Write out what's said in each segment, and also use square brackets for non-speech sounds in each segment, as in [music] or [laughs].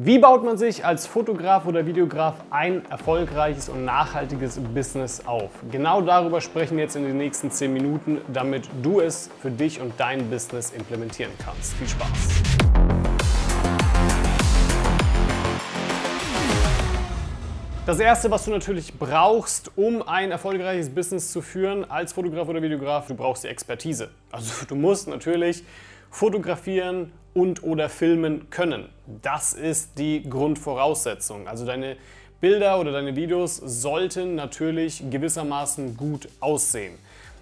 Wie baut man sich als Fotograf oder Videograf ein erfolgreiches und nachhaltiges Business auf? Genau darüber sprechen wir jetzt in den nächsten 10 Minuten, damit du es für dich und dein Business implementieren kannst. Viel Spaß! Das erste, was du natürlich brauchst, um ein erfolgreiches Business zu führen als Fotograf oder Videograf, du brauchst die Expertise. Also du musst natürlich fotografieren und oder filmen können. Das ist die Grundvoraussetzung. Also deine Bilder oder deine Videos sollten natürlich gewissermaßen gut aussehen.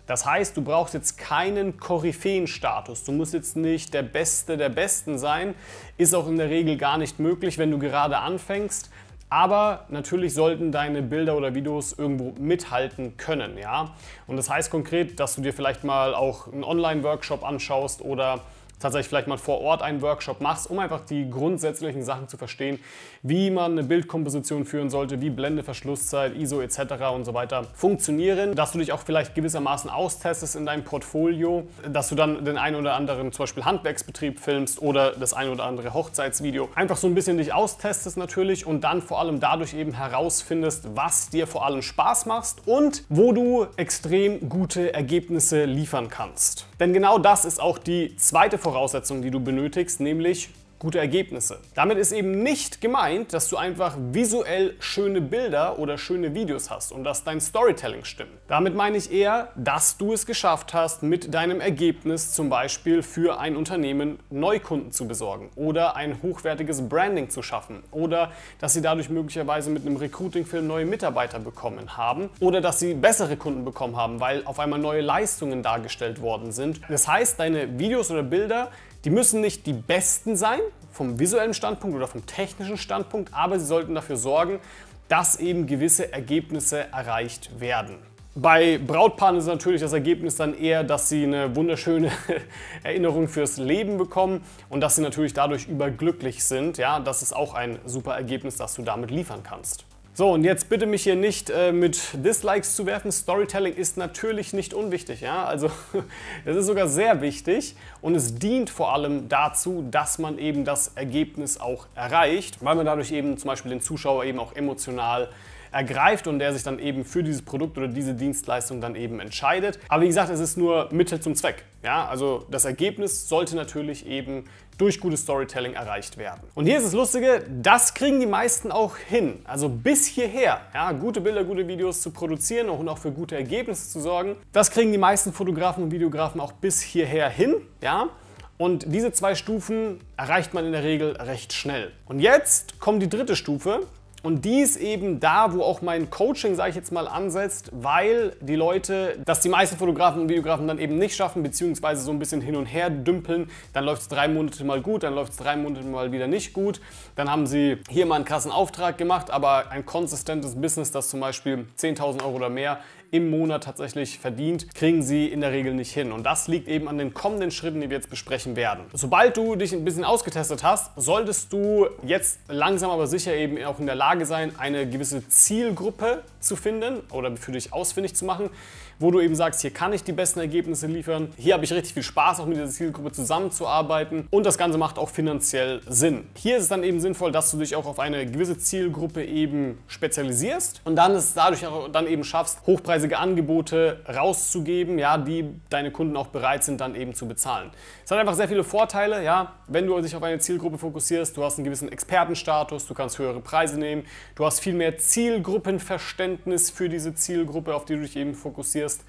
Das heißt, du brauchst jetzt keinen Koryphäenstatus. Du musst jetzt nicht der Beste der Besten sein. Ist auch in der Regel gar nicht möglich, wenn du gerade anfängst. Aber natürlich sollten deine Bilder oder Videos irgendwo mithalten können, ja. Und das heißt konkret, dass du dir vielleicht mal auch einen Online-Workshop anschaust oder tatsächlich vielleicht mal vor Ort einen Workshop machst, um einfach die grundsätzlichen Sachen zu verstehen, wie man eine Bildkomposition führen sollte, wie Blende, Verschlusszeit, ISO etc. und so weiter funktionieren, dass du dich auch vielleicht gewissermaßen austestest in deinem Portfolio, dass du dann den einen oder anderen zum Beispiel Handwerksbetrieb filmst oder das ein oder andere Hochzeitsvideo. Einfach so ein bisschen dich austestest natürlich und dann vor allem dadurch eben herausfindest, was dir vor allem Spaß macht und wo du extrem gute Ergebnisse liefern kannst. Denn genau das ist auch die zweite Voraussetzung, die du benötigst, nämlich gute Ergebnisse. Damit ist eben nicht gemeint, dass du einfach visuell schöne Bilder oder schöne Videos hast und dass dein Storytelling stimmt. Damit meine ich eher, dass du es geschafft hast, mit deinem Ergebnis zum Beispiel für ein Unternehmen Neukunden zu besorgen oder ein hochwertiges Branding zu schaffen oder dass sie dadurch möglicherweise mit einem Recruiting-Film neue Mitarbeiter bekommen haben oder dass sie bessere Kunden bekommen haben, weil auf einmal neue Leistungen dargestellt worden sind. Das heißt, deine Videos oder Bilder die müssen nicht die besten sein vom visuellen Standpunkt oder vom technischen Standpunkt, aber sie sollten dafür sorgen, dass eben gewisse Ergebnisse erreicht werden. Bei Brautpaaren ist natürlich das Ergebnis dann eher, dass sie eine wunderschöne [laughs] Erinnerung fürs Leben bekommen und dass sie natürlich dadurch überglücklich sind. Ja, das ist auch ein super Ergebnis, das du damit liefern kannst. So, und jetzt bitte mich hier nicht äh, mit Dislikes zu werfen. Storytelling ist natürlich nicht unwichtig. Ja? Also, [laughs] es ist sogar sehr wichtig und es dient vor allem dazu, dass man eben das Ergebnis auch erreicht, weil man dadurch eben zum Beispiel den Zuschauer eben auch emotional ergreift und der sich dann eben für dieses Produkt oder diese Dienstleistung dann eben entscheidet. Aber wie gesagt, es ist nur Mittel zum Zweck. Ja, also das Ergebnis sollte natürlich eben durch gutes Storytelling erreicht werden. Und hier ist das Lustige, das kriegen die meisten auch hin. Also bis hierher, ja, gute Bilder, gute Videos zu produzieren und auch für gute Ergebnisse zu sorgen, das kriegen die meisten Fotografen und Videografen auch bis hierher hin. Ja. Und diese zwei Stufen erreicht man in der Regel recht schnell. Und jetzt kommt die dritte Stufe und die ist eben da, wo auch mein Coaching, sage ich jetzt mal, ansetzt, weil die Leute, dass die meisten Fotografen und Videografen dann eben nicht schaffen, beziehungsweise so ein bisschen hin und her dümpeln. Dann läuft es drei Monate mal gut, dann läuft es drei Monate mal wieder nicht gut. Dann haben sie hier mal einen krassen Auftrag gemacht, aber ein konsistentes Business, das zum Beispiel 10.000 Euro oder mehr im Monat tatsächlich verdient, kriegen sie in der Regel nicht hin. Und das liegt eben an den kommenden Schritten, die wir jetzt besprechen werden. Sobald du dich ein bisschen ausgetestet hast, solltest du jetzt langsam aber sicher eben auch in der Lage sein, eine gewisse Zielgruppe zu finden oder für dich ausfindig zu machen, wo du eben sagst, hier kann ich die besten Ergebnisse liefern, hier habe ich richtig viel Spaß, auch mit dieser Zielgruppe zusammenzuarbeiten und das Ganze macht auch finanziell Sinn. Hier ist es dann eben sinnvoll, dass du dich auch auf eine gewisse Zielgruppe eben spezialisierst und dann es dadurch auch dann eben schaffst, hochpreisige Angebote rauszugeben, ja, die deine Kunden auch bereit sind, dann eben zu bezahlen. Es hat einfach sehr viele Vorteile, ja, wenn du dich auf eine Zielgruppe fokussierst, du hast einen gewissen Expertenstatus, du kannst höhere Preise nehmen, du hast viel mehr Zielgruppenverständnis für diese Zielgruppe, auf die du dich eben fokussierst investierst.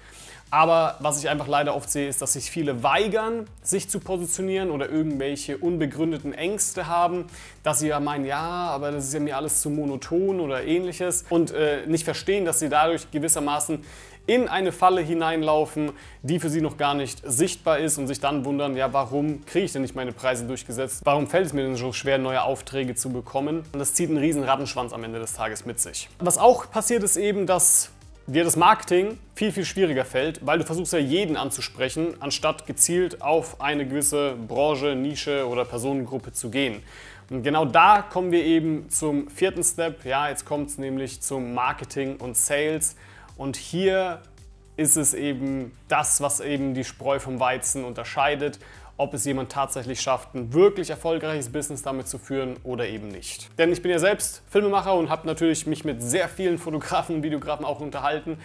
Aber was ich einfach leider oft sehe, ist, dass sich viele weigern, sich zu positionieren oder irgendwelche unbegründeten Ängste haben, dass sie ja meinen, ja, aber das ist ja mir alles zu monoton oder ähnliches und äh, nicht verstehen, dass sie dadurch gewissermaßen in eine Falle hineinlaufen, die für sie noch gar nicht sichtbar ist und sich dann wundern, ja, warum kriege ich denn nicht meine Preise durchgesetzt? Warum fällt es mir denn so schwer, neue Aufträge zu bekommen? Und das zieht einen riesen Rattenschwanz am Ende des Tages mit sich. Was auch passiert ist eben, dass dir das Marketing viel, viel schwieriger fällt, weil du versuchst ja jeden anzusprechen, anstatt gezielt auf eine gewisse Branche, Nische oder Personengruppe zu gehen. Und genau da kommen wir eben zum vierten Step. Ja, jetzt kommt es nämlich zum Marketing und Sales. Und hier ist es eben das, was eben die Spreu vom Weizen unterscheidet. Ob es jemand tatsächlich schafft, ein wirklich erfolgreiches Business damit zu führen oder eben nicht. Denn ich bin ja selbst Filmemacher und habe natürlich mich mit sehr vielen Fotografen und Videografen auch unterhalten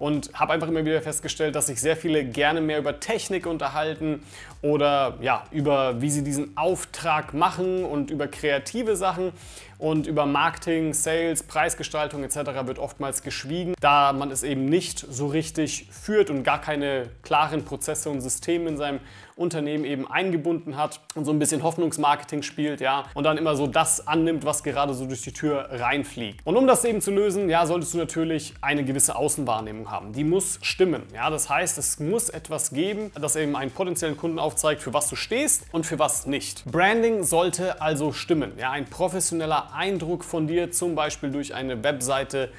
und habe einfach immer wieder festgestellt, dass sich sehr viele gerne mehr über Technik unterhalten oder ja, über wie sie diesen Auftrag machen und über kreative Sachen und über Marketing, Sales, Preisgestaltung etc. wird oftmals geschwiegen, da man es eben nicht so richtig führt und gar keine klaren Prozesse und Systeme in seinem Unternehmen eben eingebunden hat und so ein bisschen Hoffnungsmarketing spielt, ja, und dann immer so das annimmt, was gerade so durch die Tür reinfliegt. Und um das eben zu lösen, ja, solltest du natürlich eine gewisse Außenwahrnehmung haben. Die muss stimmen, ja, das heißt, es muss etwas geben, das eben einen potenziellen Kunden aufzeigt, für was du stehst und für was nicht. Branding sollte also stimmen, ja, ein professioneller Eindruck von dir, zum Beispiel durch eine Webseite,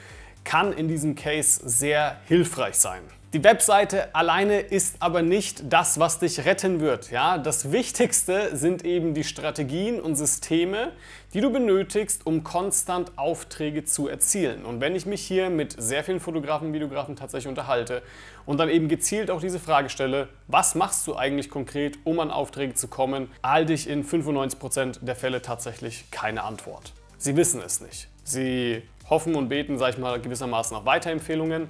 kann in diesem Case sehr hilfreich sein. Die Webseite alleine ist aber nicht das, was dich retten wird. Ja? Das Wichtigste sind eben die Strategien und Systeme, die du benötigst, um konstant Aufträge zu erzielen. Und wenn ich mich hier mit sehr vielen Fotografen Videografen tatsächlich unterhalte und dann eben gezielt auch diese Frage stelle, was machst du eigentlich konkret, um an Aufträge zu kommen, erhalte ich in 95% der Fälle tatsächlich keine Antwort. Sie wissen es nicht. Sie hoffen und beten, sage ich mal, gewissermaßen auf Weiterempfehlungen.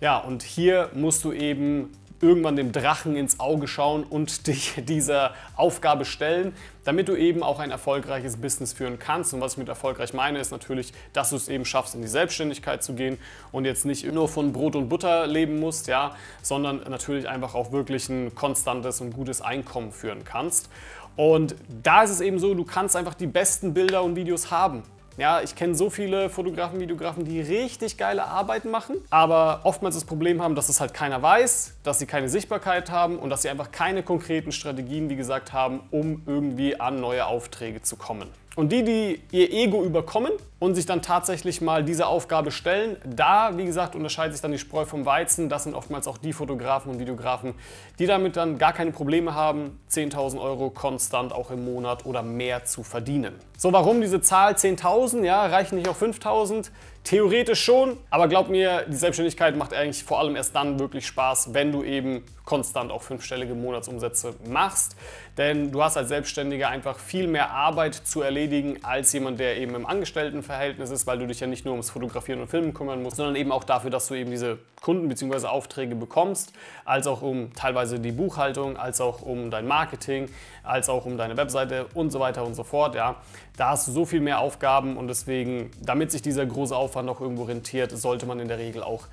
Ja, und hier musst du eben irgendwann dem Drachen ins Auge schauen und [laughs] dich dieser Aufgabe stellen, damit du eben auch ein erfolgreiches Business führen kannst. Und was ich mit erfolgreich meine, ist natürlich, dass du es eben schaffst, in die Selbstständigkeit zu gehen und jetzt nicht nur von Brot und Butter leben musst, ja, sondern natürlich einfach auch wirklich ein konstantes und gutes Einkommen führen kannst. Und da ist es eben so, du kannst einfach die besten Bilder und Videos haben. Ja, ich kenne so viele Fotografen, Videografen, die richtig geile Arbeiten machen, aber oftmals das Problem haben, dass es halt keiner weiß, dass sie keine Sichtbarkeit haben und dass sie einfach keine konkreten Strategien, wie gesagt, haben, um irgendwie an neue Aufträge zu kommen. Und die, die ihr Ego überkommen und sich dann tatsächlich mal diese Aufgabe stellen, da, wie gesagt, unterscheidet sich dann die Spreu vom Weizen. Das sind oftmals auch die Fotografen und Videografen, die damit dann gar keine Probleme haben, 10.000 Euro konstant auch im Monat oder mehr zu verdienen. So, warum diese Zahl 10.000? Ja, reichen nicht auch 5.000? Theoretisch schon, aber glaub mir, die Selbstständigkeit macht eigentlich vor allem erst dann wirklich Spaß, wenn du eben konstant auch fünfstellige Monatsumsätze machst. Denn du hast als Selbstständiger einfach viel mehr Arbeit zu erledigen als jemand, der eben im Angestelltenverhältnis ist, weil du dich ja nicht nur ums Fotografieren und Filmen kümmern musst, sondern eben auch dafür, dass du eben diese Kunden bzw. Aufträge bekommst, als auch um teilweise die Buchhaltung, als auch um dein Marketing, als auch um deine Webseite und so weiter und so fort. Ja. Da hast du so viel mehr Aufgaben und deswegen, damit sich dieser große Aufwand noch irgendwo rentiert, sollte man in der Regel auch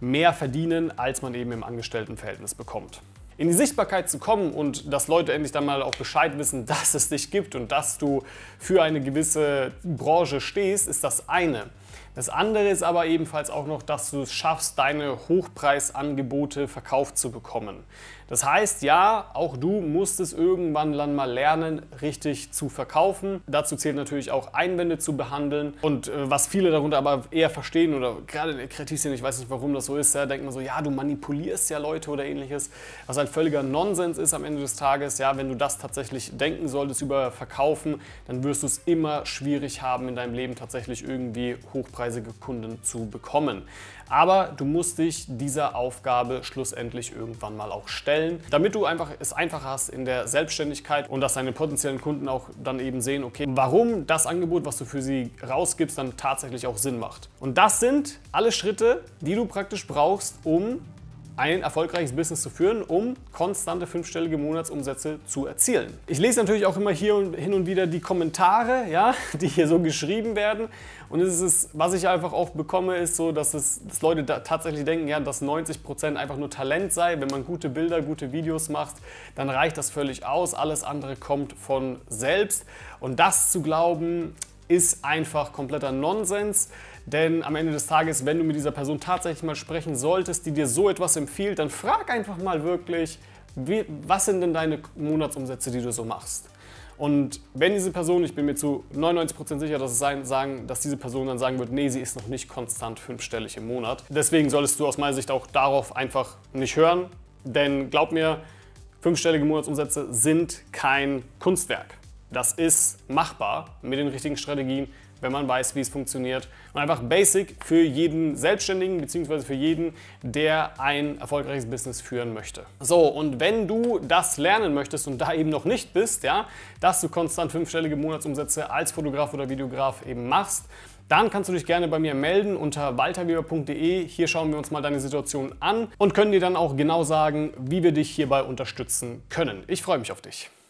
mehr verdienen, als man eben im Angestelltenverhältnis bekommt. In die Sichtbarkeit zu kommen und dass Leute endlich dann mal auch Bescheid wissen, dass es dich gibt und dass du für eine gewisse Branche stehst, ist das eine. Das andere ist aber ebenfalls auch noch, dass du es schaffst, deine Hochpreisangebote verkauft zu bekommen. Das heißt, ja, auch du musst es irgendwann dann mal lernen, richtig zu verkaufen. Dazu zählt natürlich auch Einwände zu behandeln. Und äh, was viele darunter aber eher verstehen oder gerade in der Kreativszene, ich weiß nicht, warum das so ist, ja, denkt man so, ja, du manipulierst ja Leute oder ähnliches, was halt völliger Nonsens ist am Ende des Tages. Ja, wenn du das tatsächlich denken solltest über Verkaufen, dann wirst du es immer schwierig haben, in deinem Leben tatsächlich irgendwie hochpreisige Kunden zu bekommen. Aber du musst dich dieser Aufgabe schlussendlich irgendwann mal auch stellen, damit du einfach es einfacher hast in der Selbstständigkeit und dass deine potenziellen Kunden auch dann eben sehen, okay, warum das Angebot, was du für sie rausgibst, dann tatsächlich auch Sinn macht. Und das sind alle Schritte, die du praktisch brauchst, um ein erfolgreiches Business zu führen, um konstante fünfstellige Monatsumsätze zu erzielen. Ich lese natürlich auch immer hier und hin und wieder die Kommentare, ja, [laughs] die hier so geschrieben werden. Und es ist, was ich einfach auch bekomme, ist so, dass, es, dass Leute da tatsächlich denken, ja, dass 90% einfach nur Talent sei. Wenn man gute Bilder, gute Videos macht, dann reicht das völlig aus. Alles andere kommt von selbst. Und das zu glauben, ist einfach kompletter Nonsens. Denn am Ende des Tages, wenn du mit dieser Person tatsächlich mal sprechen solltest, die dir so etwas empfiehlt, dann frag einfach mal wirklich, wie, was sind denn deine Monatsumsätze, die du so machst? Und wenn diese Person, ich bin mir zu 99% sicher, dass, es sein, sagen, dass diese Person dann sagen wird, nee, sie ist noch nicht konstant fünfstellig im Monat. Deswegen solltest du aus meiner Sicht auch darauf einfach nicht hören. Denn glaub mir, fünfstellige Monatsumsätze sind kein Kunstwerk. Das ist machbar mit den richtigen Strategien, wenn man weiß, wie es funktioniert. Und einfach basic für jeden Selbstständigen bzw. für jeden, der ein erfolgreiches Business führen möchte. So, und wenn du das lernen möchtest und da eben noch nicht bist, ja, dass du konstant fünfstellige Monatsumsätze als Fotograf oder Videograf eben machst, dann kannst du dich gerne bei mir melden unter walterweber.de. Hier schauen wir uns mal deine Situation an und können dir dann auch genau sagen, wie wir dich hierbei unterstützen können. Ich freue mich auf dich.